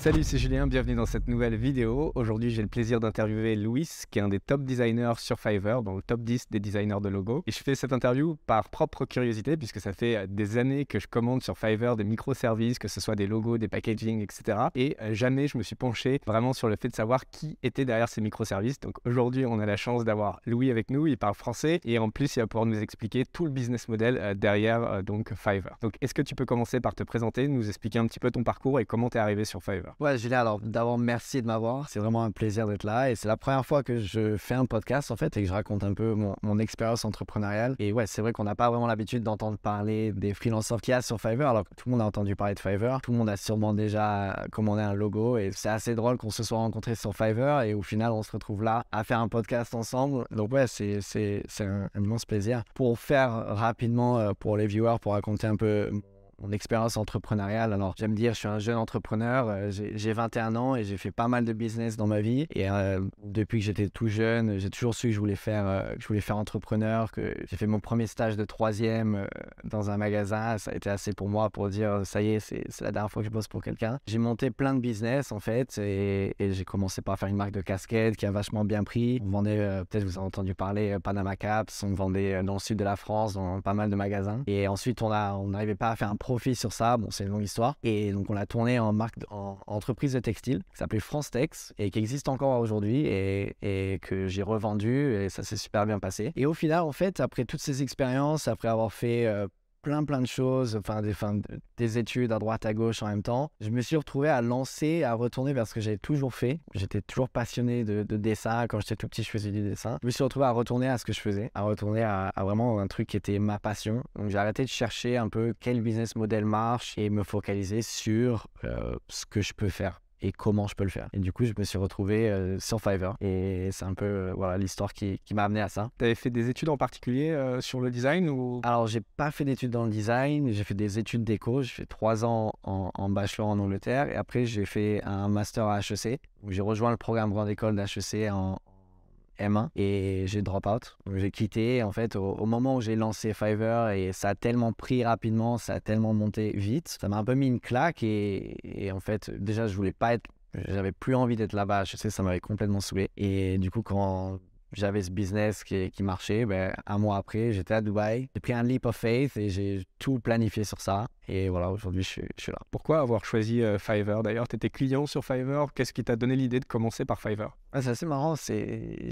Salut, c'est Julien, bienvenue dans cette nouvelle vidéo. Aujourd'hui, j'ai le plaisir d'interviewer Louis, qui est un des top designers sur Fiverr, dans le top 10 des designers de logos. Et je fais cette interview par propre curiosité, puisque ça fait euh, des années que je commande sur Fiverr des microservices, que ce soit des logos, des packaging, etc. Et euh, jamais je me suis penché vraiment sur le fait de savoir qui était derrière ces microservices. Donc aujourd'hui, on a la chance d'avoir Louis avec nous, il parle français, et en plus, il va pouvoir nous expliquer tout le business model euh, derrière donc Fiverr. Donc est-ce que tu peux commencer par te présenter, nous expliquer un petit peu ton parcours et comment tu es arrivé sur Fiverr? Ouais, Julien, alors d'abord, merci de m'avoir. C'est vraiment un plaisir d'être là. Et c'est la première fois que je fais un podcast, en fait, et que je raconte un peu mon, expérience entrepreneuriale. Et ouais, c'est vrai qu'on n'a pas vraiment l'habitude d'entendre parler des freelancers qu'il y a sur Fiverr. Alors tout le monde a entendu parler de Fiverr. Tout le monde a sûrement déjà commandé un logo. Et c'est assez drôle qu'on se soit rencontrés sur Fiverr. Et au final, on se retrouve là à faire un podcast ensemble. Donc ouais, c'est un immense plaisir. Pour faire rapidement, euh, pour les viewers, pour raconter un peu mon expérience entrepreneuriale. Alors, j'aime dire, je suis un jeune entrepreneur, euh, j'ai 21 ans et j'ai fait pas mal de business dans ma vie. Et euh, depuis que j'étais tout jeune, j'ai toujours su que je voulais faire, euh, je voulais faire entrepreneur, que j'ai fait mon premier stage de troisième dans un magasin. Ça a été assez pour moi pour dire, ça y est, c'est la dernière fois que je bosse pour quelqu'un. J'ai monté plein de business, en fait, et, j'ai commencé par faire une marque de casquettes qui a vachement bien pris. On vendait, peut-être vous avez entendu parler, Panama Caps, on vendait dans le sud de la France, dans pas mal de magasins. Et ensuite, on n'arrivait on pas à faire un sur ça. Bon, c'est une longue histoire. Et donc, on l'a tourné en marque, en, entreprise de textile qui s'appelait France Tex et qui existe encore aujourd'hui et, et, que j'ai revendu et ça s'est super bien passé. Et au final, en fait, après toutes ces expériences, après avoir fait euh, plein plein de choses, enfin des, des études à droite à gauche en même temps. Je me suis retrouvé à lancer, à retourner vers ce que j'avais toujours fait. J'étais toujours passionné de, dessin. Quand j'étais tout petit, je faisais du dessin. Je me suis retrouvé à retourner à ce que je faisais, à retourner à, vraiment un truc qui était ma passion. Donc j'ai arrêté de chercher un peu quel business model marche et me focaliser sur euh, ce que je peux faire et comment je peux le faire. Et du coup, je me suis retrouvé euh, sur Fiverr. Et c'est un peu euh, voilà l'histoire qui, qui m'a amené à ça. Tu avais fait des études en particulier euh, sur le design ou? Alors, j'ai pas fait d'études dans le design. J'ai fait des études d'éco. J'ai fait trois ans en, en, bachelor en Angleterre. Et après, j'ai fait un master à HEC où j'ai rejoint le programme grande école d'HEC en, M1 et j'ai drop out. J'ai quitté en fait au, moment où j'ai lancé Fiverr et ça a tellement pris rapidement, ça a tellement monté vite. Ça m'a un peu mis une claque et, en fait déjà je voulais pas être, j'avais plus envie d'être là-bas. Je sais ça m'avait complètement saoulé et du coup quand j'avais ce business qui, qui, marchait. Ben, un mois après, j'étais à Dubaï. J'ai pris un leap of faith et j'ai tout planifié sur ça. Et voilà, aujourd'hui, je, je, suis là. Pourquoi avoir choisi euh, Fiverr? D'ailleurs, tu étais client sur Fiverr. Qu'est-ce qui t'a donné l'idée de commencer par Fiverr? C'est assez marrant. C'est...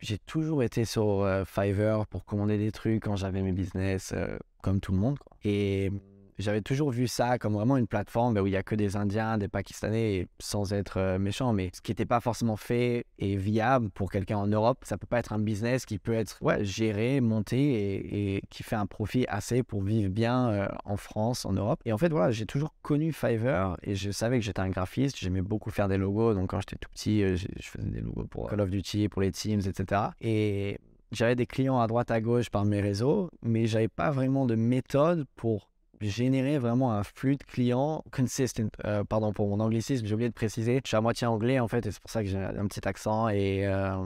J'ai, toujours été sur euh, Fiverr pour commander des trucs quand j'avais mes business, euh, comme tout le monde. Quoi. Et j'avais toujours vu ça comme vraiment une plateforme bah, où il n'y a que des Indiens, des Pakistanais, sans être euh, méchant, mais ce qui n'était pas forcément fait et viable pour quelqu'un en Europe. Ça peut pas être un business qui peut être géré, monté et, qui fait un profit assez pour vivre bien euh, en France, en Europe. Et en fait, voilà, j'ai toujours connu Fiverr et je savais que j'étais un graphiste. J'aimais beaucoup faire des logos. Donc, quand j'étais tout petit, euh, je faisais des logos pour Call of Duty, pour les Teams, etc. Et j'avais des clients à droite à gauche par mes réseaux, mais j'avais pas vraiment de méthode pour générer vraiment un flux de clients consistent. Euh, pardon pour mon anglicisme, j'ai oublié de préciser. Je suis à moitié anglais en fait, et c'est pour ça que j'ai un petit accent et, euh,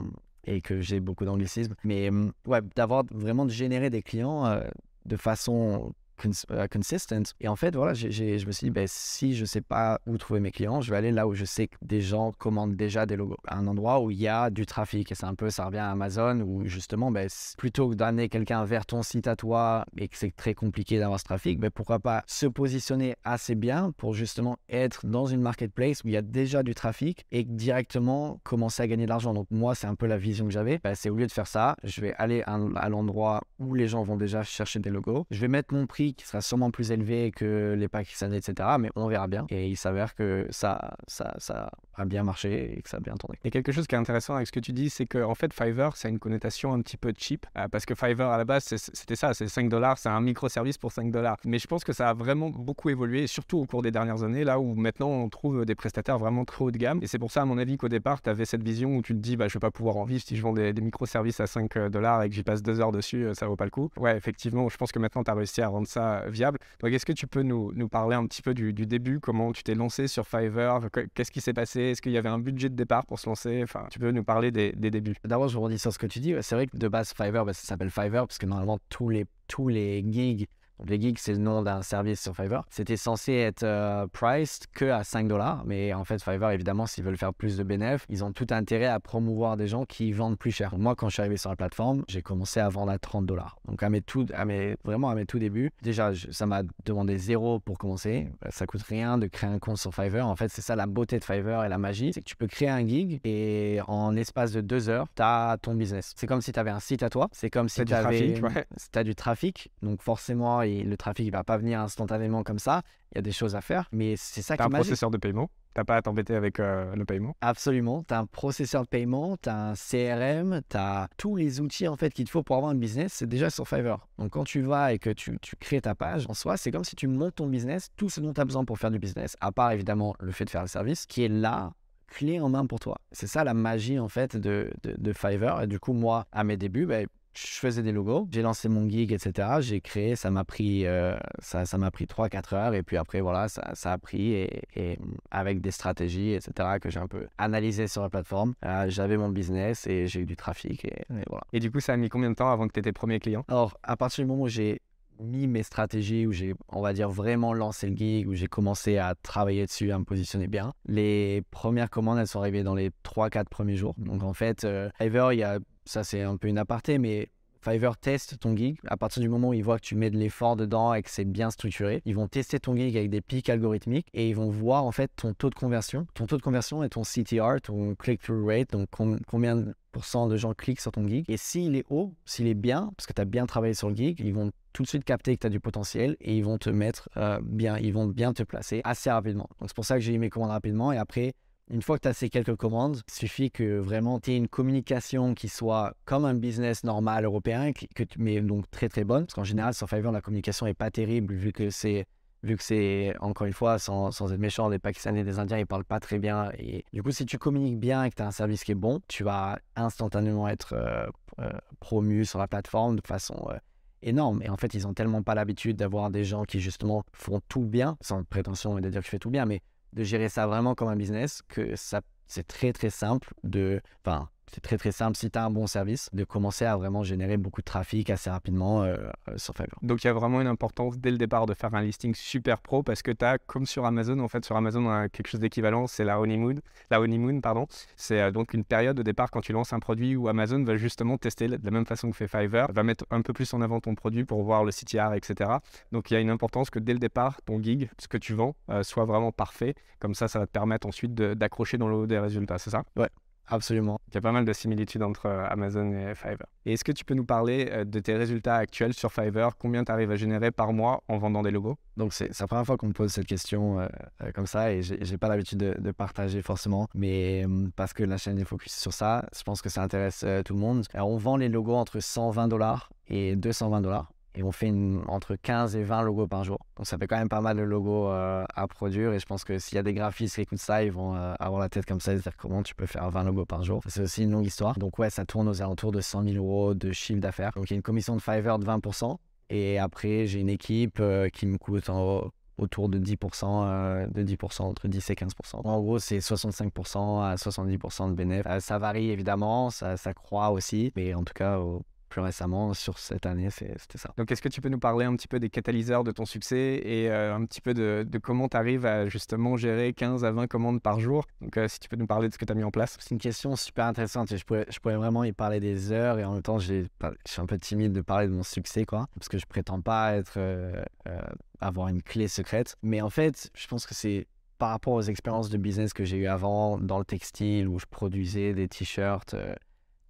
et que j'ai beaucoup d'anglicisme. Mais mm, ouais, d'avoir vraiment de générer des clients euh, de façon euh, consistent Et en fait, voilà, je me suis dit, ben, si je ne sais pas où trouver mes clients, je vais aller là où je sais que des gens commandent déjà des logos. Un endroit où il y a du trafic. Et c'est un peu, ça revient à Amazon, où justement, ben, plutôt que d'amener quelqu'un vers ton site à toi et que c'est très compliqué d'avoir ce trafic, ben, pourquoi pas se positionner assez bien pour justement être dans une marketplace où il y a déjà du trafic et directement commencer à gagner de l'argent. Donc moi, c'est un peu la vision que j'avais. Ben, c'est au lieu de faire ça, je vais aller à l'endroit où les gens vont déjà chercher des logos. Je vais mettre mon prix qui sera sûrement plus élevé que les Pakistanais, etc. Mais on verra bien. Et il s'avère que ça, ça, ça a bien marché et que ça a bien tourné. Et quelque chose qui est intéressant avec ce que tu dis, c'est qu'en en fait, Fiverr, ça a une connotation un petit peu cheap. Euh, parce que Fiverr, à la base, c'était ça, c'est 5 dollars, c'est un microservice pour 5 dollars. Mais je pense que ça a vraiment beaucoup évolué, surtout au cours des dernières années, là où maintenant on trouve des prestataires vraiment trop haut de gamme. Et c'est pour ça, à mon avis, qu'au départ, tu avais cette vision où tu te dis, bah, je vais pas pouvoir en vivre si je vends des, microservices à 5 dollars et que j'y passe deux heures dessus, euh, ça vaut pas le coup. Ouais, effectivement, je pense que maintenant, tu as réussi à rendre viable. Donc, est-ce que tu peux nous, nous parler un petit peu du, début, comment tu t'es lancé sur Fiverr? Qu'est-ce qui s'est passé? Est-ce qu'il y avait un budget de départ pour se lancer? Enfin, tu peux nous parler des, débuts. D'abord, je rebondis sur ce que tu dis. C'est vrai que de base, Fiverr, bah, ça s'appelle Fiverr parce que normalement, tous les, tous les gigs Donc, les gigs, c'est le nom d'un service sur Fiverr. C'était censé être euh, priced que à 5 dollars, mais en fait, Fiverr, évidemment, s'ils veulent faire plus de bénéfices, ils ont tout intérêt à promouvoir des gens qui vendent plus cher. Moi, quand je suis arrivé sur la plateforme, j'ai commencé à vendre à 30 dollars. Donc, à mes tout, à mes, vraiment à mes tout débuts, déjà, ça m'a demandé zéro pour commencer. Ça coûte rien de créer un compte sur Fiverr. En fait, c'est ça la beauté de Fiverr et la magie, c'est que tu peux créer un gig et en espace de deux heures, tu as ton business. C'est comme si tu avais un site à toi. C'est comme si tu avais as du trafic. Donc, forcément, le trafic ne va pas venir instantanément comme ça. Il y a des choses à faire, mais c'est ça qui est un processeur de paiement T'as pas à t'embêter avec euh, le paiement Absolument. Tu as un processeur de paiement, tu as un CRM, tu as tous les outils en fait qu'il te faut pour avoir un business, c'est déjà sur Fiverr. Donc quand tu vas et que tu, tu crées ta page, en soi, c'est comme si tu montes ton business, tout ce dont tu as besoin pour faire du business, à part évidemment le fait de faire le service, qui est là clé en main pour toi. C'est ça la magie en fait de, de, de Fiverr. Et du coup, moi, à mes débuts, ben, je faisais des logos, j'ai lancé mon gig, etc. J'ai créé, ça m'a pris, euh, ça, ça m'a pris 3-4 heures et puis après, voilà, ça, ça a pris et, avec des stratégies, etc. que j'ai un peu analysé sur la plateforme, euh, j'avais mon business et j'ai eu du trafic et, voilà. Et du coup, ça a mis combien de temps avant que tu aies tes premiers clients Alors, à partir du moment où j'ai mis mes stratégies, où j'ai, on va dire, vraiment lancé le gig, où j'ai commencé à travailler dessus, à me positionner bien. Les premières commandes, elles sont arrivées dans les 3-4 premiers jours. Donc en fait, euh, Fiverr, il y a ça c'est un peu une aparté, mais Fiverr teste ton gig. À partir du moment où ils voient que tu mets de l'effort dedans et que c'est bien structuré, ils vont tester ton gig avec des pics algorithmiques et ils vont voir en fait ton taux de conversion. Ton taux de conversion est ton CTR, ton click-through rate, donc combien de pourcents de gens cliquent sur ton gig. Et s'il est haut, s'il est bien, parce que tu as bien travaillé sur le gig, ils vont tout de suite capter que tu as du potentiel et ils vont te mettre euh, bien, ils vont bien te placer assez rapidement. Donc c'est pour ça que j'ai eu mes commandes rapidement et après une fois que tu as ces quelques commandes, il suffit que vraiment tu aies une communication qui soit comme un business normal européen, que, mais donc très très bonne. Parce qu'en général, sur Fiverr, la communication n'est pas terrible vu que c'est vu que c'est, encore une fois, sans, sans, être méchant, des Pakistanais et des Indiens, ils parlent pas très bien. Et du coup, si tu communiques bien et que tu as un service qui est bon, tu vas instantanément être euh, euh, promu sur la plateforme de façon euh, énorme. Et en fait, ils ont tellement pas l'habitude d'avoir des gens qui, justement, font tout bien, sans prétention de dire que je fais tout bien, mais de gérer ça vraiment comme un business, que ça, c'est très très simple de, enfin, c'est très très simple si tu as un bon service de commencer à vraiment générer beaucoup de trafic assez rapidement euh, euh, sur Fiverr. Donc il y a vraiment une importance dès le départ de faire un listing super pro parce que tu as comme sur Amazon en fait sur Amazon on a quelque chose d'équivalent, c'est la honeymoon, la honeymoon pardon, c'est euh, donc une période de départ quand tu lances un produit où Amazon va justement tester de la même façon que fait Fiverr, va mettre un peu plus en avant ton produit pour voir le CTR etc. Donc il y a une importance que dès le départ ton gig, ce que tu vends soit vraiment parfait, comme ça ça va te permettre ensuite d'accrocher dans le haut des résultats, c'est ça? Ouais. Absolument. Il y a pas mal de similitudes entre euh, Amazon et Fiverr. Et est-ce que tu peux nous parler euh, de tes résultats actuels sur Fiverr? Combien tu arrives à générer par mois en vendant des logos? Donc, c'est la première fois qu'on me pose cette question euh, comme ça et j'ai pas l'habitude de, partager forcément. Mais parce que la chaîne est focus sur ça, je pense que ça intéresse tout le monde. Alors, on vend les logos entre 120 dollars et 220 dollars et on fait entre 15 et 20 logos par jour. Donc ça fait quand même pas mal de logos euh, à produire et je pense que s'il y a des graphistes qui écoutent ça, ils vont euh, avoir la tête comme ça et se dire comment tu peux faire 20 logos par jour. C'est aussi une longue histoire. Donc ouais, ça tourne aux alentours de 100 000 euros de chiffre d'affaires. Donc il y a une commission de Fiverr de 20% et après j'ai une équipe euh, qui me coûte autour de 10%, de 10%, entre 10 et 15%. En gros, c'est 65% à 70% de bénéfices. ça varie évidemment, ça, ça croît aussi, mais en tout cas, plus récemment sur cette année, c'était ça. Donc, est-ce que tu peux nous parler un petit peu des catalyseurs de ton succès et euh, un petit peu de, comment tu arrives à justement gérer 15 à 20 commandes par jour? Donc, euh, si tu peux nous parler de ce que tu as mis en place. C'est une question super intéressante et je pourrais, je pourrais vraiment y parler des heures et en même temps, je suis un peu timide de parler de mon succès, quoi, parce que je prétends pas être, euh, avoir une clé secrète. Mais en fait, je pense que c'est par rapport aux expériences de business que j'ai eu avant dans le textile où je produisais des t-shirts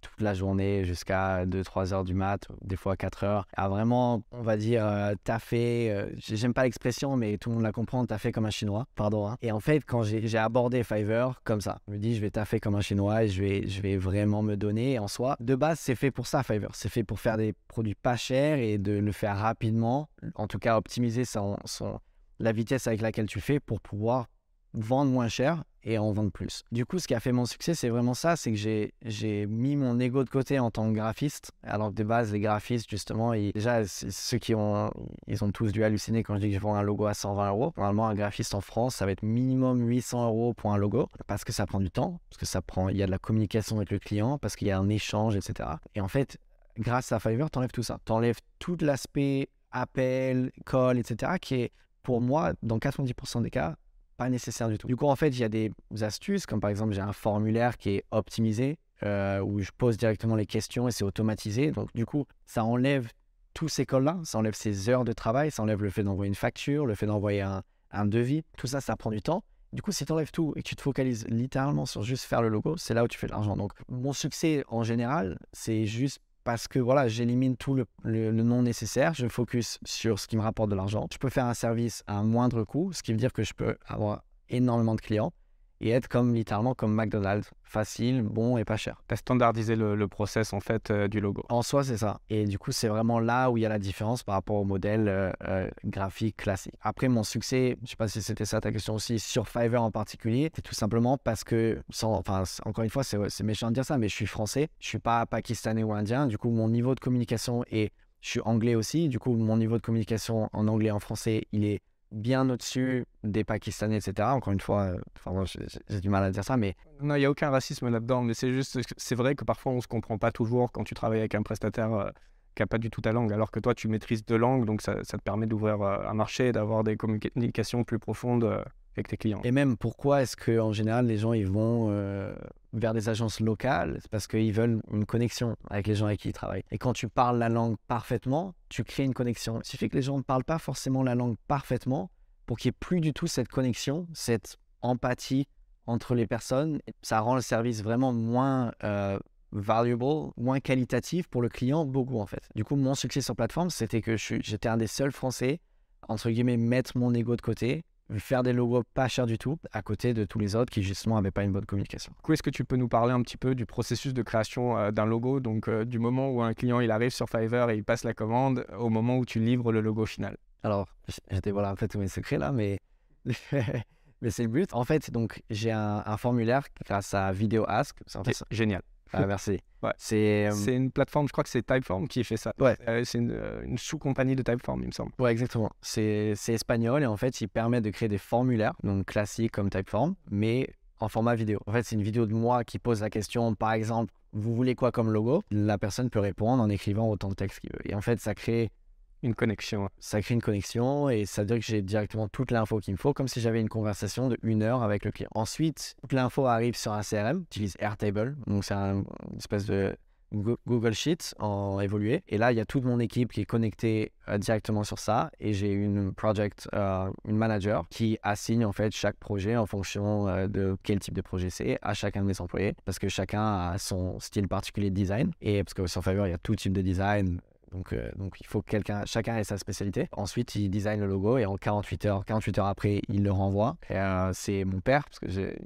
toute la journée jusqu'à 2-3 heures du mat, des fois 4 heures, à vraiment, on va dire, euh, taffer. Euh, j'aime pas l'expression, mais tout le monde la comprend, taffer comme un chinois, pardon. Hein. Et en fait, quand j'ai abordé Fiverr comme ça, je me dis, je vais taffer comme un chinois et je vais, je vais vraiment me donner. en soi, de base, c'est fait pour ça, Fiverr. C'est fait pour faire des produits pas chers et de le faire rapidement. En tout cas, optimiser son, son, la vitesse avec laquelle tu fais pour pouvoir vendre moins cher et en vendre plus. Du coup, ce qui a fait mon succès, c'est vraiment ça, c'est que j'ai mis mon ego de côté en tant que graphiste. Alors que de base, les graphistes, justement, déjà, ceux qui ont, ils ont tous dû halluciner quand je dis que je vends un logo à 120 euros. Normalement, un graphiste en France, ça va être minimum 800 euros pour un logo, parce que ça prend du temps, parce que ça prend, il y a de la communication avec le client, parce qu'il y a un échange, etc. Et en fait, grâce à Fiverr, tu enlèves tout ça. Tu enlèves tout l'aspect appel, call, etc., qui est pour moi, dans 90% des cas, pas nécessaire du tout. Du coup, en fait, il y a des astuces, comme par exemple, j'ai un formulaire qui est optimisé, euh, où je pose directement les questions et c'est automatisé. Donc, du coup, ça enlève tous ces calls-là, ça enlève ces heures de travail, ça enlève le fait d'envoyer une facture, le fait d'envoyer un, un devis. Tout ça, ça prend du temps. Du coup, si tu enlèves tout et que tu te focalises littéralement sur juste faire le logo, c'est là où tu fais de l'argent. Donc, mon succès en général, c'est juste parce que voilà, j'élimine tout le, non nécessaire, je focus sur ce qui me rapporte de l'argent. Je peux faire un service à moindre coût, ce qui veut dire que je peux avoir énormément de clients et être comme littéralement comme McDonald's, facile, bon et pas cher. Tu as standardisé le, process en fait euh, du logo. En soi, c'est ça. Et du coup, c'est vraiment là où il y a la différence par rapport au modèle euh, euh, graphique classique. Après, mon succès, je sais pas si c'était ça ta question aussi, sur Fiverr en particulier, c'est tout simplement parce que, sans, enfin, encore une fois, c'est méchant de dire ça, mais je suis français, je suis pas pakistanais ou indien. Du coup, mon niveau de communication est, je suis anglais aussi. Du coup, mon niveau de communication en anglais et en français, il est bien au-dessus des Pakistanais, etc. Encore une fois, euh, j'ai du mal à dire ça, mais... Non, il n'y a aucun racisme là-dedans, mais c'est juste, c'est vrai que parfois on ne se comprend pas toujours quand tu travailles avec un prestataire euh, qui n'a pas du tout ta langue, alors que toi tu maîtrises deux langues, donc ça, ça te permet d'ouvrir euh, un marché, d'avoir des communications plus profondes avec tes clients. Et même pourquoi est-ce qu'en général les gens ils vont euh, vers des agences locales? C'est parce qu'ils veulent une connexion avec les gens avec qui ils travaillent. Et quand tu parles la langue parfaitement, tu crées une connexion. Il suffit que les gens ne parlent pas forcément la langue parfaitement pour qu'il n'y ait plus du tout cette connexion, cette empathie entre les personnes. Ça rend le service vraiment moins euh, valuable, moins qualitatif pour le client, beaucoup en fait. Du coup, mon succès sur plateforme, c'était que j'étais un des seuls Français, entre guillemets, mettre mon ego de côté faire des logos pas chers du tout, à côté de tous les autres qui justement n'avaient pas une bonne communication. Du coup, est-ce que tu peux nous parler un petit peu du processus de création euh, d'un logo, donc euh, du moment où un client il arrive sur Fiverr et il passe la commande, au moment où tu livres le logo final Alors, je dévoile un peu tous mes secrets là, mais mais c'est le but. En fait, donc j'ai un, formulaire grâce à Video Ask. C'est génial. Ah, merci. C'est une plateforme, je crois que c'est Typeform qui fait ça. Ouais. c'est une, sous-compagnie de Typeform, il me semble. Ouais, exactement. C'est espagnol et en fait, il permet de créer des formulaires, donc classiques comme Typeform, mais en format vidéo. En fait, c'est une vidéo de moi qui pose la question, par exemple, vous voulez quoi comme logo? La personne peut répondre en écrivant autant de texte qu'il veut. Et en fait, ça crée une connexion. Ça crée une connexion et ça veut dire que j'ai directement toute l'info qu'il me faut, comme si j'avais une conversation de une heure avec le client. Ensuite, toute l'info arrive sur un CRM, j'utilise Airtable, donc c'est une espèce de Google Sheets en évolué. Et là, il y a toute mon équipe qui est connectée euh, directement sur ça. Et j'ai une project, euh, une manager qui assigne en fait chaque projet en fonction euh, de quel type de projet c'est à chacun de mes employés. Parce que chacun a son style particulier de design. Et parce que sur Fiverr, il y a tout type de design. Donc, euh, donc il faut que quelqu'un, chacun ait sa spécialité. Ensuite, il design le logo et en 48 heures, 48 heures après, il le renvoie. Euh, c'est mon père, parce que j'ai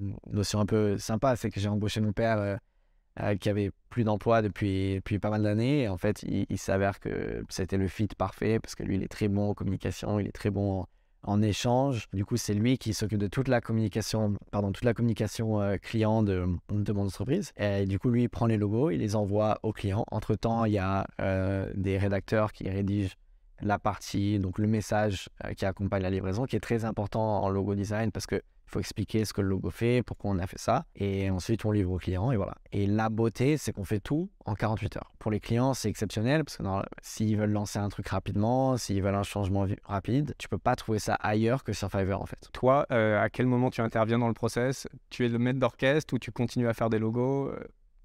une notion un peu sympa, c'est que j'ai embauché mon père euh, qui avait plus d'emploi depuis, depuis pas mal d'années. En fait, il, il s'avère que c'était le fit parfait, parce que lui, il est très bon en communication, il est très bon en en échange. Du coup, c'est lui qui s'occupe de toute la communication, pardon, toute la communication euh, client de, de, mon entreprise. Et du coup, lui, il prend les logos, il les envoie aux clients. Entre-temps, il y a euh, des rédacteurs qui rédigent la partie, donc le message euh, qui accompagne la livraison, qui est très important en logo design parce que il faut expliquer ce que le logo fait, pourquoi on a fait ça. Et ensuite, on livre au client et voilà. Et la beauté, c'est qu'on fait tout en 48 heures. Pour les clients, c'est exceptionnel parce que s'ils veulent lancer un truc rapidement, s'ils veulent un changement rapide, tu peux pas trouver ça ailleurs que sur Fiverr en fait. Toi, euh, à quel moment tu interviens dans le process? Tu es le maître d'orchestre ou tu continues à faire des logos?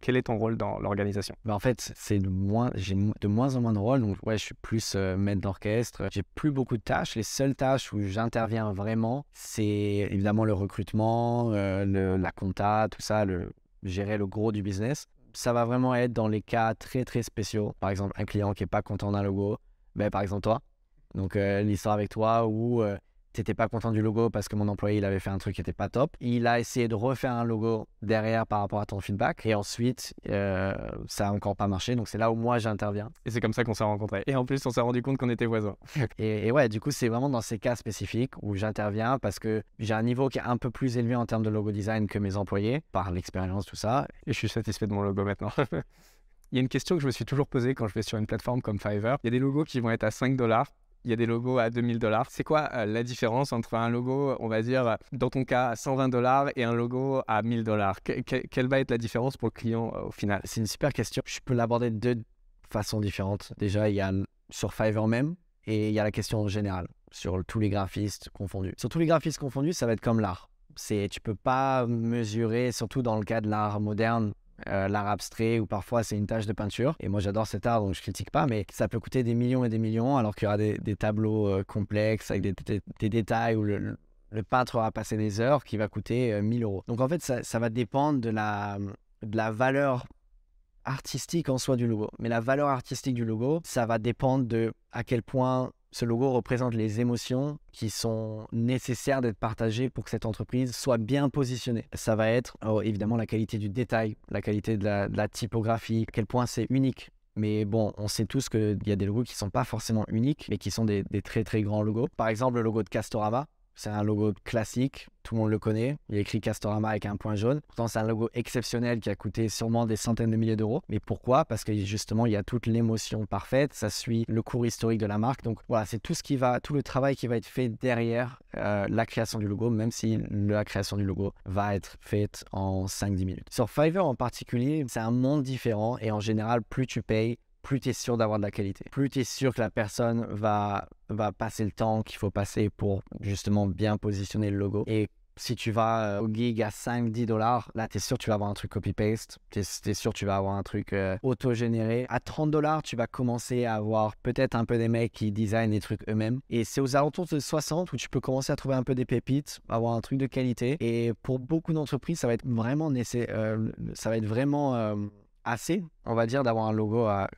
Quel est ton rôle dans l'organisation? Bah En fait, c'est de moins, j'ai de moins en moins de rôle. Donc, ouais, je suis plus euh, maître d'orchestre. J'ai plus beaucoup de tâches. Les seules tâches où j'interviens vraiment, c'est évidemment le recrutement, euh, le, la compta, tout ça, le, gérer le gros du business. Ça va vraiment être dans les cas très, très spéciaux. Par exemple, un client qui n'est pas content d'un logo. Ben, par exemple, toi. Donc, euh, l'histoire avec toi t'étais pas content du logo parce que mon employé il avait fait un truc qui était pas top. Il a essayé de refaire un logo derrière par rapport à ton feedback et ensuite euh, ça a encore pas marché. Donc c'est là où moi j'interviens. Et c'est comme ça qu'on s'est rencontrés. Et en plus on s'est rendu compte qu'on était voisins. et, ouais, du coup c'est vraiment dans ces cas spécifiques où j'interviens parce que j'ai un niveau qui est un peu plus élevé en termes de logo design que mes employés par l'expérience tout ça. Et je suis satisfait de mon logo maintenant. Il y a une question que je me suis toujours posée quand je vais sur une plateforme comme Fiverr. Il y a des logos qui vont être à 5 dollars il y a des logos à 2000 dollars. C'est quoi euh, la différence entre un logo, on va dire, dans ton cas, à 120 dollars et un logo à 1000 dollars? Quelle va être la différence pour le client euh, au final? C'est une super question. Je peux l'aborder de deux façons différentes. Déjà, il y a sur Fiverr même et il y a la question générale sur tous les graphistes confondus. Sur tous les graphistes confondus, ça va être comme l'art. C'est, tu peux pas mesurer, surtout dans le cas de l'art moderne, euh, l'art abstrait ou parfois c'est une tâche de peinture. Et moi j'adore cet art donc je critique pas, mais ça peut coûter des millions et des millions alors qu'il y aura des, tableaux euh, complexes avec des, détails où le, peintre aura passé des heures qui va coûter 1000 euh, euros. Donc en fait ça, ça, va dépendre de la, de la valeur artistique en soi du logo. Mais la valeur artistique du logo, ça va dépendre de à quel point ce logo représente les émotions qui sont nécessaires d'être partagées pour que cette entreprise soit bien positionnée. Ça va être oh, évidemment la qualité du détail, la qualité de la, typographie, à quel point c'est unique. Mais bon, on sait tous qu'il y a des logos qui ne sont pas forcément uniques, mais qui sont des, des très très grands logos. Par exemple, le logo de Castorama, c'est un logo classique, tout le monde le connaît. Il a écrit Castorama avec un point jaune. Pourtant, c'est un logo exceptionnel qui a coûté sûrement des centaines de milliers d'euros. Mais pourquoi? Parce que justement, il y a toute l'émotion parfaite. Ça suit le cours historique de la marque. Donc voilà, c'est tout ce qui va, tout le travail qui va être fait derrière euh, la création du logo, même si la création du logo va être faite en 5-10 minutes. Sur Fiverr en particulier, c'est un monde différent et en général, plus tu payes, plus tu es sûr d'avoir de la qualité. Plus tu es sûr que la personne va, va passer le temps qu'il faut passer pour justement bien positionner le logo. Et si tu vas euh, au gig à 5-10 dollars, là, tu es sûr que tu vas avoir un truc copy-paste. Tu es, sûr que tu vas avoir un truc euh, auto-généré. À 30 dollars, tu vas commencer à avoir peut-être un peu des mecs qui designent des trucs eux-mêmes. Et c'est aux alentours de 60 où tu peux commencer à trouver un peu des pépites, avoir un truc de qualité. Et pour beaucoup d'entreprises, ça va être vraiment, euh, ça va être vraiment assez, on va dire, d'avoir un logo à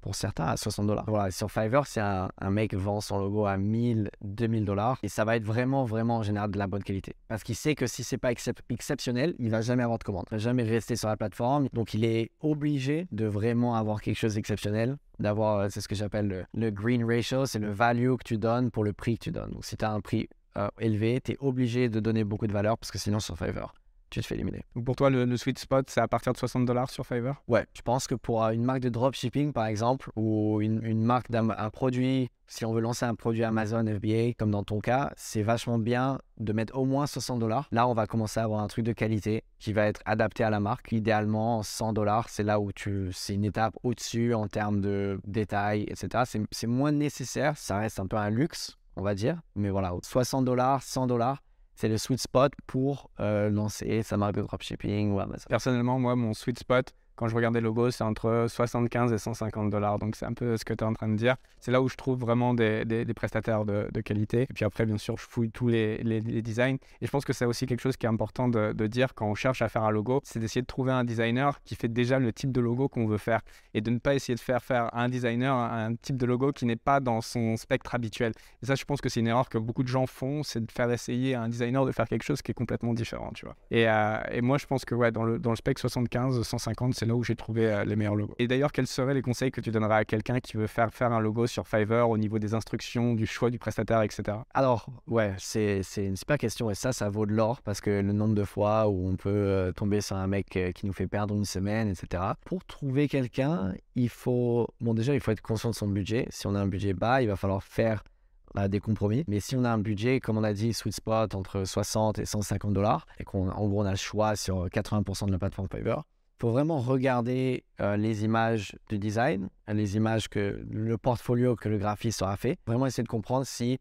pour certains à 60 dollars. Voilà, sur Fiverr, si un, mec vend son logo à 1000, 2000 dollars, et ça va être vraiment, vraiment en général de la bonne qualité. Parce qu'il sait que si c'est pas exceptionnel, il va jamais avoir de commande, il va jamais rester sur la plateforme. Donc il est obligé de vraiment avoir quelque chose d'exceptionnel d'avoir, euh, c'est ce que j'appelle le, green ratio, c'est le value que tu donnes pour le prix que tu donnes. Donc si tu as un prix euh, élevé, tu es obligé de donner beaucoup de valeur parce que sinon sur Fiverr, tu te fais éliminer. pour toi, le, sweet spot, c'est à partir de 60 dollars sur Fiverr? Ouais, je pense que pour une marque de dropshipping, par exemple, ou une, marque d'un produit, si on veut lancer un produit Amazon FBA, comme dans ton cas, c'est vachement bien de mettre au moins 60 dollars. Là, on va commencer à avoir un truc de qualité qui va être adapté à la marque. Idéalement, 100 dollars, c'est là où tu, c'est une étape au-dessus en termes de détails, etc. C'est moins nécessaire, ça reste un peu un luxe, on va dire. Mais voilà, 60 dollars, 100 dollars, c'est le sweet spot pour euh, lancer sa marque de dropshipping ou Amazon. Personnellement, moi, mon sweet spot, quand je regarde les logos, c'est entre 75 et 150 dollars. Donc, c'est un peu ce que tu es en train de dire. C'est là où je trouve vraiment des, des, prestataires de, de, qualité. Et puis après, bien sûr, je fouille tous les, les, designs. Et je pense que c'est aussi quelque chose qui est important de, de dire quand on cherche à faire un logo, c'est d'essayer de trouver un designer qui fait déjà le type de logo qu'on veut faire. Et de ne pas essayer de faire faire à un designer un, type de logo qui n'est pas dans son spectre habituel. Et ça, je pense que c'est une erreur que beaucoup de gens font, c'est de faire essayer à un designer de faire quelque chose qui est complètement différent, tu vois. Et, euh, et moi, je pense que ouais, dans le, dans le spec 75, 150, c'est là où j'ai trouvé euh, les meilleurs logos. Et d'ailleurs, quels seraient les conseils que tu donnerais à quelqu'un qui veut faire faire un logo sur Fiverr au niveau des instructions, du choix du prestataire, etc. Alors, ouais, c'est une super question et ça, ça vaut de l'or parce que le nombre de fois où on peut euh, tomber sur un mec euh, qui nous fait perdre une semaine, etc. Pour trouver quelqu'un, il faut, bon, déjà, il faut être conscient de son budget. Si on a un budget bas, il va falloir faire des compromis. Mais si on a un budget, comme on a dit, sweet spot entre 60 et 150 dollars, et qu'en gros on a le choix sur 80% de la plateforme Fiverr, faut vraiment regarder euh, les images du design, les images que le portfolio que le graphiste aura fait. Vraiment essayer de comprendre si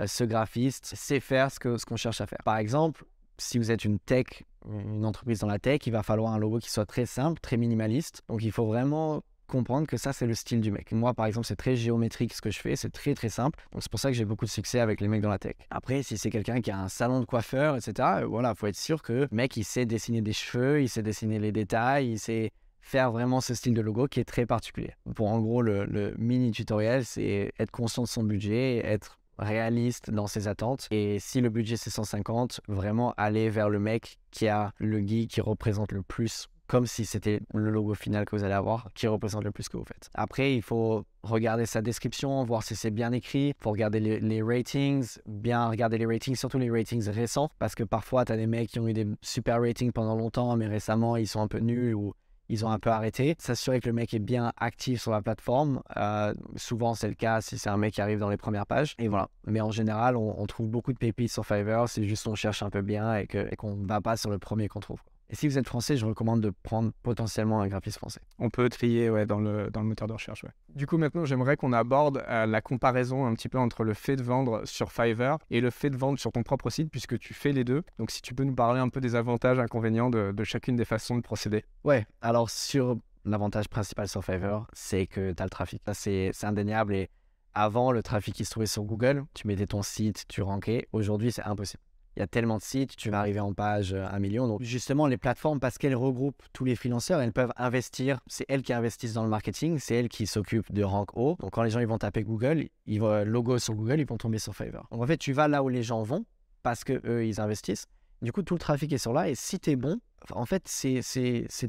euh, ce graphiste sait faire ce qu'on ce qu'on cherche à faire. Par exemple, si vous êtes une tech, une entreprise dans la tech, il va falloir un logo qui soit très simple, très minimaliste. Donc il faut vraiment comprendre que ça, c'est le style du mec. Moi, par exemple, c'est très géométrique ce que je fais, c'est très très simple. Donc c'est pour ça que j'ai beaucoup de succès avec les mecs dans la tech. Après, si c'est quelqu'un qui a un salon de coiffeur, etc., euh, voilà, faut être sûr que le mec, il sait dessiner des cheveux, il sait dessiner les détails, il sait faire vraiment ce style de logo qui est très particulier. Pour en gros, le, mini tutoriel, c'est être conscient de son budget, être réaliste dans ses attentes. Et si le budget c'est 150, vraiment aller vers le mec qui a le guide qui représente le plus comme si c'était le logo final que vous allez avoir qui représente le plus que vous faites. Après, il faut regarder sa description, voir si c'est bien écrit. Il faut regarder les, ratings, bien regarder les ratings, surtout les ratings récents, parce que parfois, tu as des mecs qui ont eu des super ratings pendant longtemps, mais récemment, ils sont un peu nuls ou ils ont un peu arrêté. S'assurer que le mec est bien actif sur la plateforme. Euh, souvent, c'est le cas si c'est un mec qui arrive dans les premières pages. Et voilà. Mais en général, on, trouve beaucoup de pépites sur Fiverr. C'est juste qu'on cherche un peu bien et qu'on ne va pas sur le premier qu'on trouve. Et si vous êtes français, je recommande de prendre potentiellement un graphiste français. On peut trier ouais, dans, le, dans le moteur de recherche. Ouais. Du coup, maintenant, j'aimerais qu'on aborde euh, la comparaison un petit peu entre le fait de vendre sur Fiverr et le fait de vendre sur ton propre site, puisque tu fais les deux. Donc, si tu peux nous parler un peu des avantages, inconvénients de, de chacune des façons de procéder. Ouais, alors sur l'avantage principal sur Fiverr, c'est que tu as le trafic. Ça, c'est indéniable. Et avant, le trafic qui se trouvait sur Google, tu mettais ton site, tu rankais. Aujourd'hui, c'est impossible. Il y a tellement de sites, tu vas arriver en page euh, un million. Donc justement, les plateformes, parce qu'elles regroupent tous les financeurs, elles peuvent investir. C'est elles qui investissent dans le marketing, c'est elles qui s'occupent de rank haut. Donc quand les gens ils vont taper Google, ils vont logo sur Google, ils vont tomber sur Fiverr. Donc en fait, tu vas là où les gens vont parce que eux ils investissent. Du coup, tout le trafic est sur là. Et si tu es bon, en fait, c'est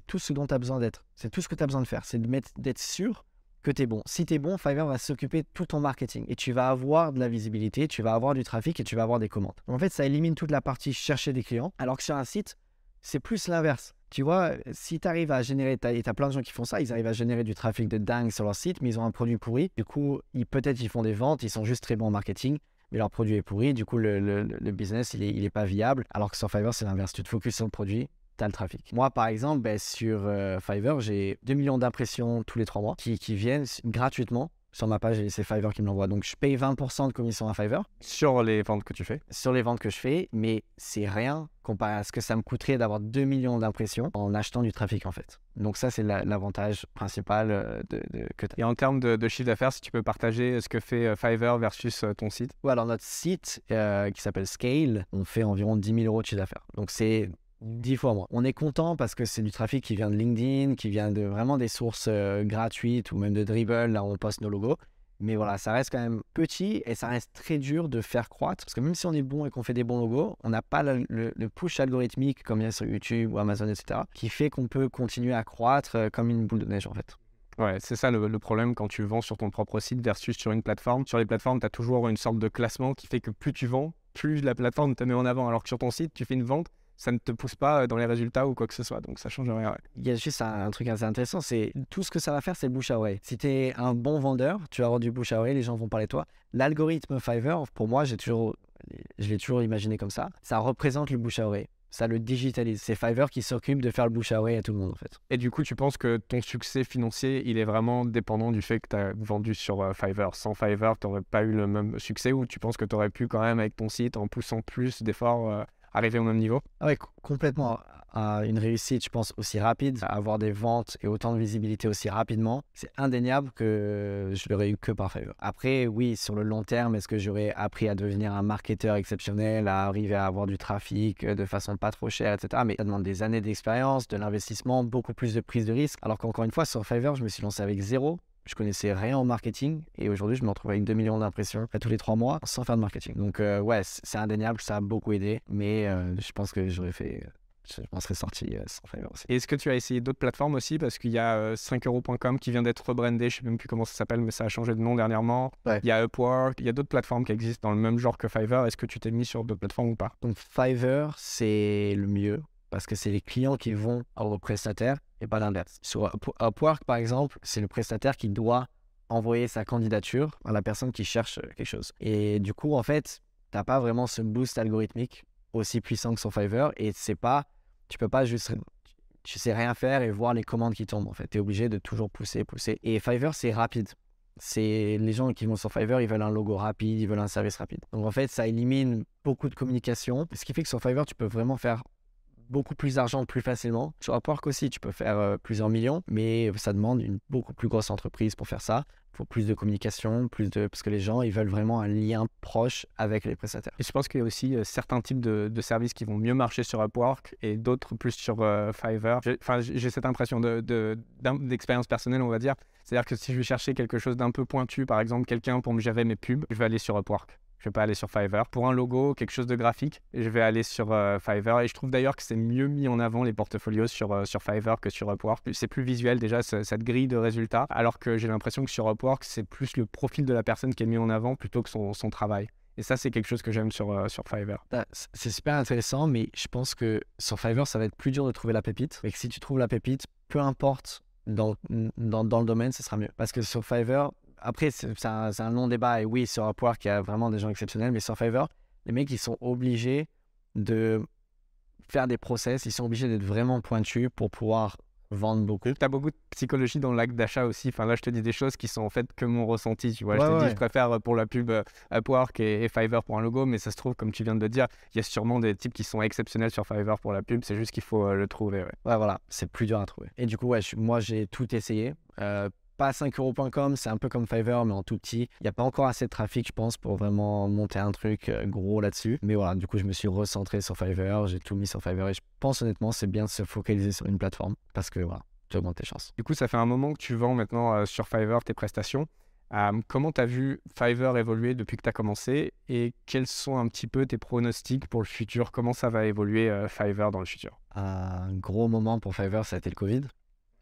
tout ce dont tu as besoin d'être. C'est tout ce que tu as besoin de faire. C'est d'être sûr que tu es bon. Si tu es bon, Fiverr va s'occuper de tout ton marketing et tu vas avoir de la visibilité, tu vas avoir du trafic et tu vas avoir des commandes. En fait, ça élimine toute la partie chercher des clients, alors que sur un site, c'est plus l'inverse. Tu vois, si tu arrives à générer, et tu as plein de gens qui font ça, ils arrivent à générer du trafic de dingue sur leur site, mais ils ont un produit pourri. Du coup, peut-être ils font des ventes, ils sont juste très bons en marketing, mais leur produit est pourri. Du coup, le, business, il n'est il est pas viable. Alors que sur Fiverr, c'est l'inverse. Tu te focuses sur le produit, le trafic. Moi, par exemple, ben, sur euh, Fiverr, j'ai 2 millions d'impressions tous les 3 mois qui, qui viennent gratuitement sur ma page et c'est Fiverr qui me l'envoie. Donc je paye 20% de commission à Fiverr. Sur les ventes que tu fais Sur les ventes que je fais, mais c'est rien comparé à ce que ça me coûterait d'avoir 2 millions d'impressions en achetant du trafic en fait. Donc ça c'est l'avantage principal euh, de, que tu as. Et en termes de, chiffre d'affaires, si tu peux partager ce que fait euh, Fiverr versus ton site Ouais, alors notre site qui s'appelle Scale, on fait environ 10 000 euros de chiffre d'affaires. Donc c'est dix fois moins. On est content parce que c'est du trafic qui vient de LinkedIn, qui vient de vraiment des sources euh, gratuites ou même de Dribble, là où on poste nos logos. Mais voilà, ça reste quand même petit et ça reste très dur de faire croître. Parce que même si on est bon et qu'on fait des bons logos, on n'a pas le, push algorithmique comme il y a sur YouTube ou Amazon, etc., qui fait qu'on peut continuer à croître euh, comme une boule de neige en fait. Ouais, c'est ça le, le, problème quand tu vends sur ton propre site versus sur une plateforme. Sur les plateformes, tu as toujours une sorte de classement qui fait que plus tu vends, plus la plateforme te met en avant. Alors que sur ton site, tu fais une vente, ça ne te pousse pas euh, dans les résultats ou quoi que ce soit. Donc ça change rien. Il y a juste un, truc assez intéressant, c'est tout ce que ça va faire, c'est le bouche à oreille. Si tu es un bon vendeur, tu vas avoir du bouche à oreille, les gens vont parler de toi. L'algorithme Fiverr, pour moi, j'ai toujours, je l'ai toujours imaginé comme ça. Ça représente le bouche à oreille. Ça le digitalise. C'est Fiverr qui s'occupe de faire le bouche à oreille à tout le monde en fait. Et du coup, tu penses que ton succès financier, il est vraiment dépendant du fait que tu as vendu sur euh, Fiverr? Sans Fiverr, tu n'aurais pas eu le même succès ou tu penses que tu aurais pu quand même avec ton site en poussant plus d'efforts euh, arriver au même niveau ah Oui, complètement. une réussite, je pense, aussi rapide, avoir des ventes et autant de visibilité aussi rapidement, c'est indéniable que je l'aurais eu que par Fiverr. Après, oui, sur le long terme, est-ce que j'aurais appris à devenir un marketeur exceptionnel, à arriver à avoir du trafic euh, de façon pas trop chère, etc. Mais ça demande des années d'expérience, de l'investissement, beaucoup plus de prise de risque. Alors qu'encore une fois, sur Fiverr, je me suis lancé avec zéro je connaissais rien en marketing et aujourd'hui je me retrouve avec 2 millions d'impressions tous les 3 mois sans faire de marketing. Donc euh, ouais, c'est indéniable, ça a beaucoup aidé, mais euh, je pense que j'aurais fait je m'en serais sorti euh, sans Fiverr aussi. Est-ce que tu as essayé d'autres plateformes aussi? Parce qu'il y a 5euros.com qui vient d'être rebrandé, je ne sais même plus comment ça s'appelle, mais ça a changé de nom dernièrement. Il y a Upwork, il y a d'autres plateformes qui existent dans le même genre que Fiverr. Est-ce que tu t'es mis sur d'autres plateformes ou pas? Donc Fiverr, c'est le mieux parce que c'est les clients qui vont au prestataire et pas l'inverse. Sur Upwork, par exemple, c'est le prestataire qui doit envoyer sa candidature à la personne qui cherche euh, quelque chose. Et du coup, en fait, tu n'as pas vraiment ce boost algorithmique aussi puissant que sur Fiverr et c'est pas, tu peux pas juste, tu sais rien faire et voir les commandes qui tombent. En fait, tu es obligé de toujours pousser, pousser. Et Fiverr, c'est rapide. C'est les gens qui vont sur Fiverr, ils veulent un logo rapide, ils veulent un service rapide. Donc en fait, ça élimine beaucoup de communication. Ce qui fait que sur Fiverr, tu peux vraiment faire beaucoup plus d'argent plus facilement. Sur Upwork aussi, tu peux faire euh, plusieurs millions, mais ça demande une beaucoup plus grosse entreprise pour faire ça. Il faut plus de communication, plus de parce que les gens ils veulent vraiment un lien proche avec les prestataires. Et je pense qu'il y a aussi euh, certains types de, services qui vont mieux marcher sur Upwork et d'autres plus sur euh, Fiverr. Enfin, j'ai cette impression d'expérience de, personnelle, on va dire. C'est-à-dire que si je vais chercher quelque chose d'un peu pointu, par exemple quelqu'un pour me gérer mes pubs, je vais aller sur Upwork. Je vais pas aller sur Fiverr. Pour un logo, quelque chose de graphique, je vais aller sur euh, Fiverr. Et je trouve d'ailleurs que c'est mieux mis en avant les portfolios sur, euh, sur Fiverr que sur Upwork. C'est plus visuel déjà, cette grille de résultats. Alors que j'ai l'impression que sur Upwork, c'est plus le profil de la personne qui est mis en avant plutôt que son, son travail. Et ça, c'est quelque chose que j'aime sur, euh, sur Fiverr. Bah, c'est super intéressant, mais je pense que sur Fiverr, ça va être plus dur de trouver la pépite. Et que si tu trouves la pépite, peu importe dans, dans, dans, le domaine, ce sera mieux. Parce que sur Fiverr, après, c'est un, long débat. Et oui, sur Upwork, il y a vraiment des gens exceptionnels. Mais sur Fiverr, les mecs, ils sont obligés de faire des process, ils sont obligés d'être vraiment pointus pour pouvoir vendre beaucoup. Tu as beaucoup de psychologie dans l'acte d'achat aussi. Enfin, là, je te dis des choses qui sont en fait que mon ressenti. Tu vois, je te dis, je préfère euh, pour la pub euh, Upwork et, et, Fiverr pour un logo, mais ça se trouve, comme tu viens de le dire, il y a sûrement des types qui sont exceptionnels sur Fiverr pour la pub. C'est juste qu'il faut euh, le trouver. Ouais. voilà, c'est plus dur à trouver. Et du coup, ouais, moi, j'ai tout essayé pas 5euros.com, c'est un peu comme Fiverr, mais en tout petit. Il n'y a pas encore assez de trafic, je pense, pour vraiment monter un truc euh, gros là-dessus. Mais voilà, du coup, je me suis recentré sur Fiverr, j'ai tout mis sur Fiverr et je pense honnêtement, c'est bien de se focaliser sur une plateforme parce que voilà, tu augmentes tes chances. Du coup, ça fait un moment que tu vends maintenant euh, sur Fiverr tes prestations. Euh, comment tu as vu Fiverr évoluer depuis que tu as commencé et quels sont un petit peu tes pronostics pour le futur? Comment ça va évoluer Fiverr dans le futur? Un gros moment pour Fiverr, ça a été le Covid.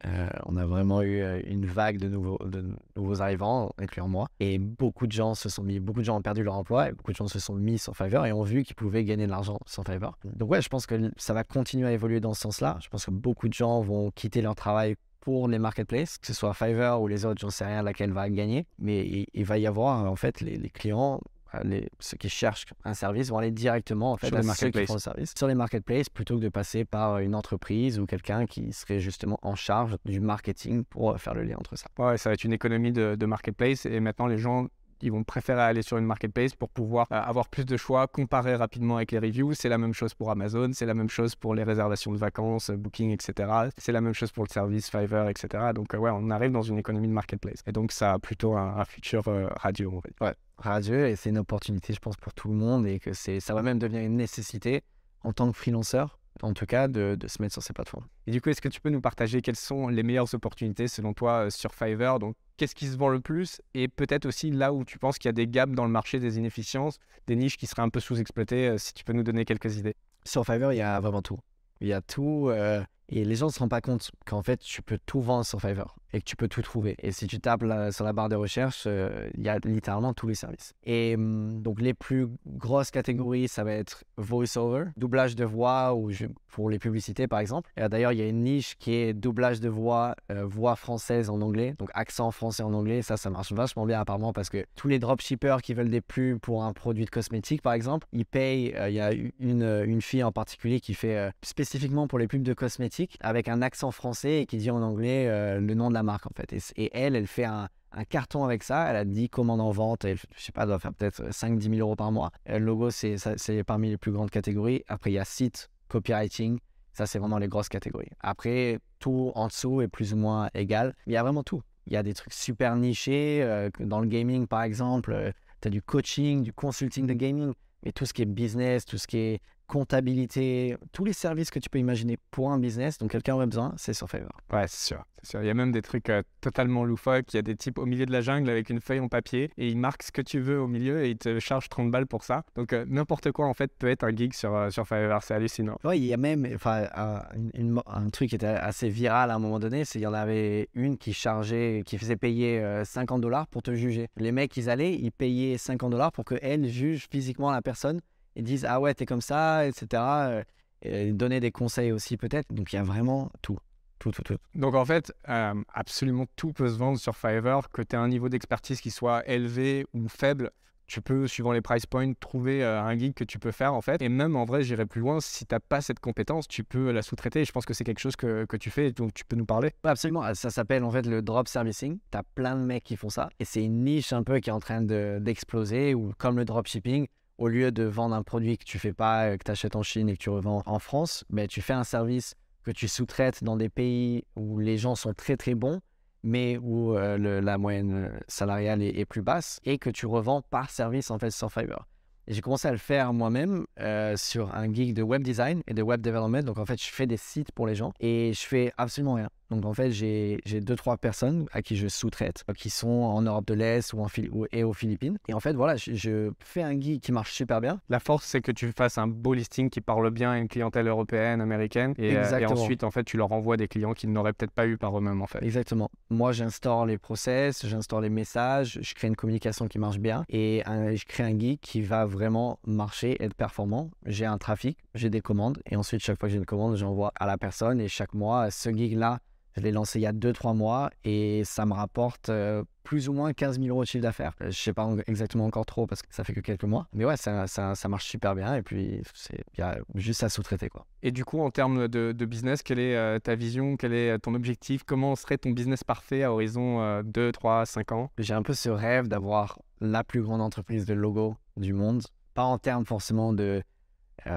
Euh, on a vraiment eu euh, une vague de nouveaux, arrivants, incluant moi. Et beaucoup de gens se sont mis, beaucoup de gens ont perdu leur emploi et beaucoup de gens se sont mis sur Fiverr et ont vu qu'ils pouvaient gagner de l'argent sur Fiverr. Donc ouais, je pense que ça va continuer à évoluer dans ce sens-là. Je pense que beaucoup de gens vont quitter leur travail pour les marketplaces, que ce soit Fiverr ou les autres, j'en sais rien laquelle va gagner. Mais il, va y avoir en fait les clients les, ceux qui cherchent un service vont aller directement en fait, sur, les ceux qui font le service, sur les marketplaces plutôt que de passer par une entreprise ou quelqu'un qui serait justement en charge du marketing pour euh, faire le lien entre ça. Ouais, ça va être une économie de, de marketplace et maintenant les gens ils vont préférer aller sur une marketplace pour pouvoir euh, avoir plus de choix, comparer rapidement avec les reviews. C'est la même chose pour Amazon, c'est la même chose pour les réservations de vacances, euh, Booking, etc. C'est la même chose pour le service Fiverr, etc. Donc, euh, ouais, on arrive dans une économie de marketplace. Et donc, ça a plutôt un, futur on va dire. Ouais, radieux, et c'est une opportunité, je pense, pour tout le monde, et que c'est, ça va même devenir une nécessité en tant que freelanceur en tout cas, de, se mettre sur ces plateformes. Et du coup, est-ce que tu peux nous partager quelles sont les meilleures opportunités selon toi sur Fiverr? Donc, qu'est-ce qui se vend le plus? Et peut-être aussi là où tu penses qu'il y a des gaps dans le marché des inefficiences, des niches qui seraient un peu sous-exploitées, euh, si tu peux nous donner quelques idées. Sur Fiverr, il y a vraiment tout. Il y a tout. Euh, et les gens ne se rendent pas compte qu'en fait, tu peux tout vendre sur Fiverr et que tu peux tout trouver. Et si tu tapes sur la barre de recherche, euh, il y a littéralement tous les services. Et hum, donc, les plus grosses catégories, ça va être voice-over, doublage de voix ou pour les publicités, par exemple. Et d'ailleurs, il y a une niche qui est doublage de voix, euh, voix française en anglais, donc accent français en anglais. Ça, ça marche vachement bien apparemment parce que tous les dropshippers qui veulent des pubs pour un produit de cosmétique, par exemple, ils payent. Euh, il y a une, une fille en particulier qui fait spécifiquement pour les pubs de cosmétiques avec un accent français et qui dit en anglais le nom de la marque en fait. Et, elle, elle fait un, carton avec ça. Elle a 10 commandes en vente. Elle, je sais pas, doit faire peut-être 5-10 000 euros par mois. le logo, c'est parmi les plus grandes catégories. Après, il y a site, copywriting. Ça, c'est vraiment les grosses catégories. Après, tout en dessous est plus ou moins égal. Il y a vraiment tout. Il y a des trucs super nichés. Euh, dans le gaming, par exemple, euh, tu as du coaching, du consulting de gaming. Mais tout ce qui est business, tout ce qui est comptabilité, tous les services que tu peux imaginer pour un business, donc quelqu'un aurait besoin, c'est sur Fiverr. Ouais, c'est sûr, sûr. Il y a même des trucs euh, totalement loufoques. Il y a des types au milieu de la jungle avec une feuille en papier et ils marquent ce que tu veux au milieu et ils te chargent 30 balles pour ça. Donc euh, n'importe quoi en fait peut être un geek sur, euh, sur Fiverr, c'est hallucinant. Ouais, il y a même enfin, un, truc qui était assez viral à un moment donné, c'est qu'il y en avait une qui chargeait, qui faisait payer 50 dollars pour te juger. Les mecs, ils allaient, ils payaient 50 dollars pour qu'elle juge physiquement la personne ils disent ah ouais t'es comme ça etc euh, et donner des conseils aussi peut-être donc il y a vraiment tout tout tout tout donc en fait euh, absolument tout peut se vendre sur Fiverr que tu aies un niveau d'expertise qui soit élevé ou faible tu peux, suivant les price points, trouver euh, un geek que tu peux faire en fait. Et même en vrai, j'irai plus loin, si tu n'as pas cette compétence, tu peux la sous-traiter. Je pense que c'est quelque chose que, que, tu fais, donc tu peux nous parler. absolument, ça s'appelle en fait le drop servicing. Tu as plein de mecs qui font ça. Et c'est une niche un peu qui est en train d'exploser, ou comme le dropshipping, au lieu de vendre un produit que tu fais pas, euh, que tu achètes en Chine et que tu revends en France, mais tu fais un service que tu sous-traites dans des pays où les gens sont très très bons, mais où euh, la moyenne euh, salariale est, plus basse et que tu revends par service en fait sur Fiverr. J'ai commencé à le faire moi-même sur un geek de web design et de web development. Donc en fait, je fais des sites pour les gens et je fais absolument rien. Donc en fait, j'ai deux, trois personnes à qui je sous-traite, qui sont en Europe de l'Est ou, en et aux Philippines. Et en fait, voilà, je, fais un guide qui marche super bien. La force, c'est que tu fasses un beau listing qui parle bien à une clientèle européenne, américaine. Et, euh, et ensuite, en fait, tu leur envoies des clients qu'ils n'auraient peut-être pas eu par eux-mêmes, en fait. Exactement. Moi, j'instaure les process, j'instaure les messages, je crée une communication qui marche bien et je crée un guide qui va vraiment marcher, être performant. J'ai un trafic, j'ai des commandes et ensuite, chaque fois que j'ai une commande, j'envoie à la personne et chaque mois, ce geek-là Je l'ai lancé il y a 2-3 mois et ça me rapporte euh, plus ou moins 15 000 euros de chiffre d'affaires. Euh, Je sais pas en- exactement encore trop parce que ça fait que quelques mois. Mais ouais, ça, ça, ça marche super bien et puis il y a juste à sous-traiter quoi. Et du coup, en termes de, de business, quelle est euh, ta vision? Quel est ton objectif? Comment serait ton business parfait à horizon euh, 2, 3, 5 ans? J'ai un peu ce rêve d'avoir la plus grande entreprise de logo du monde. Pas en termes forcément de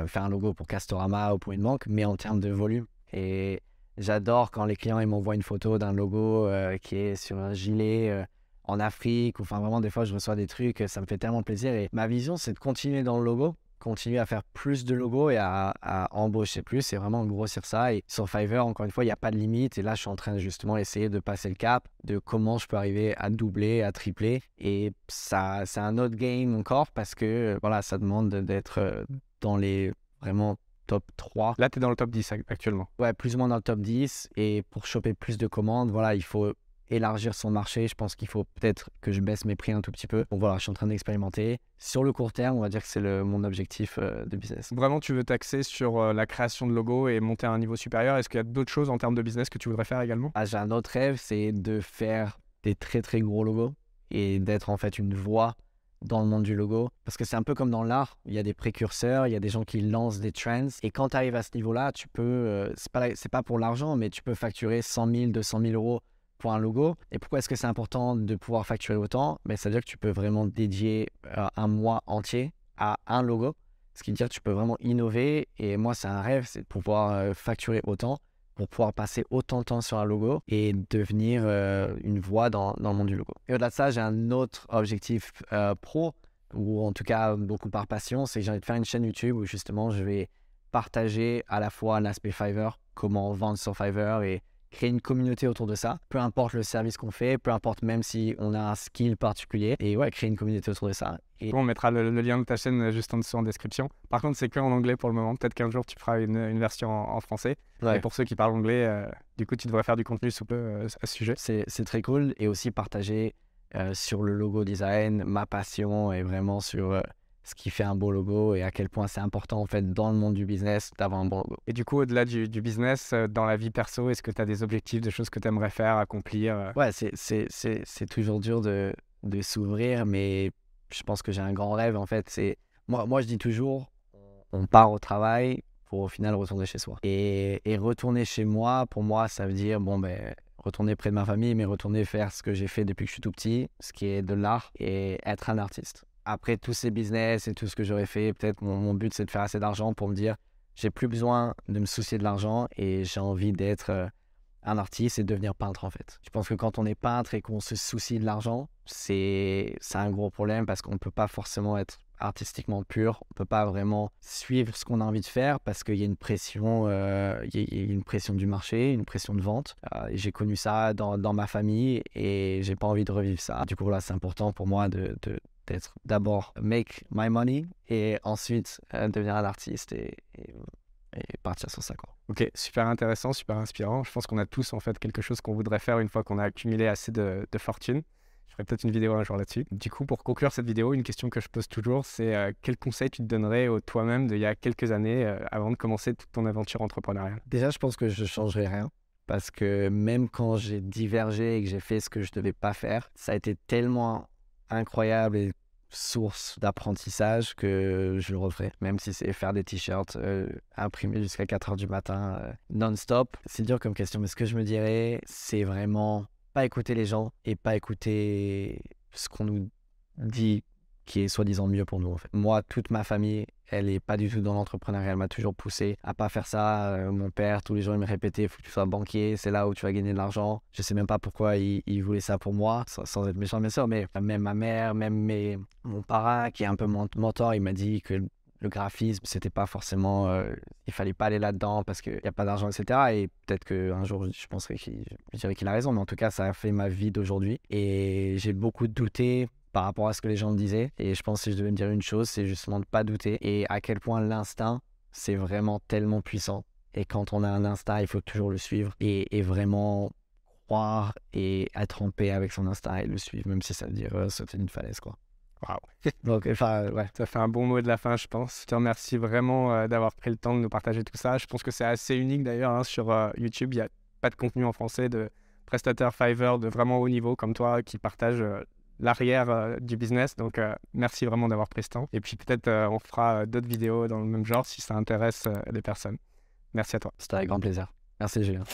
faire un logo pour Castorama ou pour une banque, mais en termes de volume. Et j'adore quand les clients m'envoient une photo d'un logo euh, qui est sur un gilet euh, en Afrique. Enfin, vraiment, des fois, je reçois des trucs, ça me fait tellement plaisir. Et ma vision, c'est de continuer dans le logo, continuer à faire plus de logos et à, embaucher plus. C'est vraiment grossir ça. Et sur Fiverr, encore une fois, il n'y a pas de limite. Et là, je suis en train justement essayer de passer le cap de comment je peux arriver à doubler, à tripler. Et ça, c'est un autre game encore parce que voilà, ça demande d'être euh, dans les vraiment top 3 Là, tu es dans le top 10 ac- actuellement. ouais, plus ou moins dans le top 10. Et pour choper plus de commandes, voilà, il faut élargir son marché. Je pense qu'il faut peut-être que je baisse mes prix un tout petit peu. Donc voilà, je suis en train d'expérimenter. Sur le court terme, on va dire que c'est le- mon objectif euh, de business. Vraiment, tu veux t'axer sur euh, la création de logos et monter à un niveau supérieur. Est-ce qu'il y a d'autres choses en termes de business que tu voudrais faire également? Ah, j'ai un autre rêve, c'est de faire des très très gros logos et d'être en fait une voix dans le monde du logo. Parce que c'est un peu comme dans l'art, il y a des précurseurs, il y a des gens qui lancent des trends. Et quand tu arrives à ce niveau-là, tu peux, euh, c'est pas, pas pour l'argent, mais tu peux facturer 100 000, 200 000 euros pour un logo. Et pourquoi est-ce que c'est important de pouvoir facturer autant? Ben, Ça veut dire que tu peux vraiment dédier euh, un mois entier à un logo. Ce qui veut dire que tu peux vraiment innover. Et moi, c'est un rêve, c'est de pouvoir euh, facturer autant pour pouvoir passer autant de temps sur un logo et devenir euh, une voix dans, dans le monde du logo. Et au-delà de ça, j'ai un autre objectif euh, pro, ou en tout cas beaucoup par passion, c'est que j'ai envie de faire une chaîne YouTube où justement je vais partager à la fois l'aspect Fiverr, comment vendre sur Fiverr et créer une communauté autour de ça, peu importe le service qu'on fait, peu importe même si on a un skill particulier, et ouais, créer une communauté autour de ça. Et On mettra le, le lien de ta chaîne juste en dessous en description. Par contre, c'est que en anglais pour le moment. Peut-être qu'un jour, tu feras une, une version en, en français. Ouais. Et pour ceux qui parlent anglais, euh, du coup, tu devrais faire du contenu sous peu euh, à ce sujet. c'est c'est très cool et aussi partager euh, sur le logo design ma passion et vraiment sur euh, ce qui fait un beau logo et à quel point c'est important en fait dans le monde du business d'avoir un bon logo. Et du coup, au-delà du, du business, euh, dans la vie perso, est-ce que tu as des objectifs, des choses que tu aimerais faire, accomplir euh? Ouais, c'est- c'est c'est- c'est toujours dur de, de s'ouvrir, mais je pense que j'ai un grand rêve en fait. C'est moi, moi je dis toujours, on part au travail pour au final retourner chez soi. Et, et retourner chez moi, pour moi, ça veut dire bon ben retourner près de ma famille, mais retourner faire ce que j'ai fait depuis que je suis tout petit, ce qui est de l'art et être un artiste. Après tous ces business et tout ce que j'aurais fait, peut-être mon, but c'est de faire assez d'argent pour me dire j'ai plus besoin de me soucier de l'argent et j'ai envie d'être euh, un artiste et de devenir peintre en fait. Je pense que quand on est peintre et qu'on se soucie de l'argent, c'est un gros problème parce qu'on ne peut pas forcément être artistiquement pur, on peut pas vraiment suivre ce qu'on a envie de faire parce qu'il y a une pression, euh, y a- une pression du marché, une pression de vente. Euh, j'ai connu ça dans, dans ma famille et j'ai pas envie de revivre ça. Du coup voilà, c'est important pour moi de- d'être d'abord make my money et ensuite euh, devenir un artiste et, et, et partir sur ça quoi. Ok, super intéressant, super inspirant. Je pense qu'on a tous en fait quelque chose qu'on voudrait faire une fois qu'on a accumulé assez de, de fortune. Je ferai peut-être une vidéo un jour là-dessus. Du coup, pour conclure cette vidéo, une question que je pose toujours, c'est euh, quel conseil tu te donnerais au toi-même d'il y a quelques années euh, avant de commencer toute ton aventure entrepreneuriale? Déjà, je pense que je changerai rien. Parce que même quand j'ai divergé et que j'ai fait ce que je devais pas faire, ça a été tellement incroyable et source d'apprentissage que je le referai. Même si c'est faire des t-shirts euh, imprimés jusqu'à 4 heures du matin euh, non-stop. C'est dur comme question, mais ce que je me dirais, c'est vraiment pas écouter les gens et pas écouter ce qu'on nous dit qui est soi-disant mieux pour nous. Moi, toute ma famille, elle est pas du tout dans l'entrepreneuriat, elle m'a toujours poussé à pas faire ça. Euh, mon père, tous les jours, il me répétait, il faut que tu sois banquier, c'est là où tu vas gagner de l'argent. Je sais même pas pourquoi il, voulait ça pour moi, sans, être méchant bien sûr, mais même ma mère, même mes, mon parrain, qui est un peu mon mentor, il m'a dit que le graphisme, c'était pas forcément, euh, il fallait pas aller là-dedans parce qu'il n'y a pas d'argent, etc. Et peut-être qu'un jour, je penserai qu'il, je dirais qu'il a raison, mais en tout cas, ça a fait ma vie d'aujourd'hui. Et j'ai beaucoup douté par rapport à ce que les gens me disaient. Et je pense que si je devais me dire une chose, c'est justement de pas douter. Et à quel point l'instinct, c'est vraiment tellement puissant. Et quand on a un instinct, il faut toujours le suivre et, et vraiment croire et être en paix avec son instinct et le suivre, même si ça veut dire euh, sauter d'une falaise, quoi. Waouh Donc, enfin, ouais. Ça fait un bon mot de la fin, je pense. Je te remercie vraiment euh, d'avoir pris le temps de nous partager tout ça. Je pense que c'est assez unique d'ailleurs hein, sur euh, YouTube. Il y a pas de contenu en français de prestataires Fiverr de vraiment haut niveau comme toi qui partagent l'arrière du business. Donc, merci vraiment d'avoir pris ce temps. Et puis, peut-être on fera d'autres vidéos dans le même genre si ça intéresse les personnes. Merci à toi. C'était avec grand plaisir. Merci, Julien.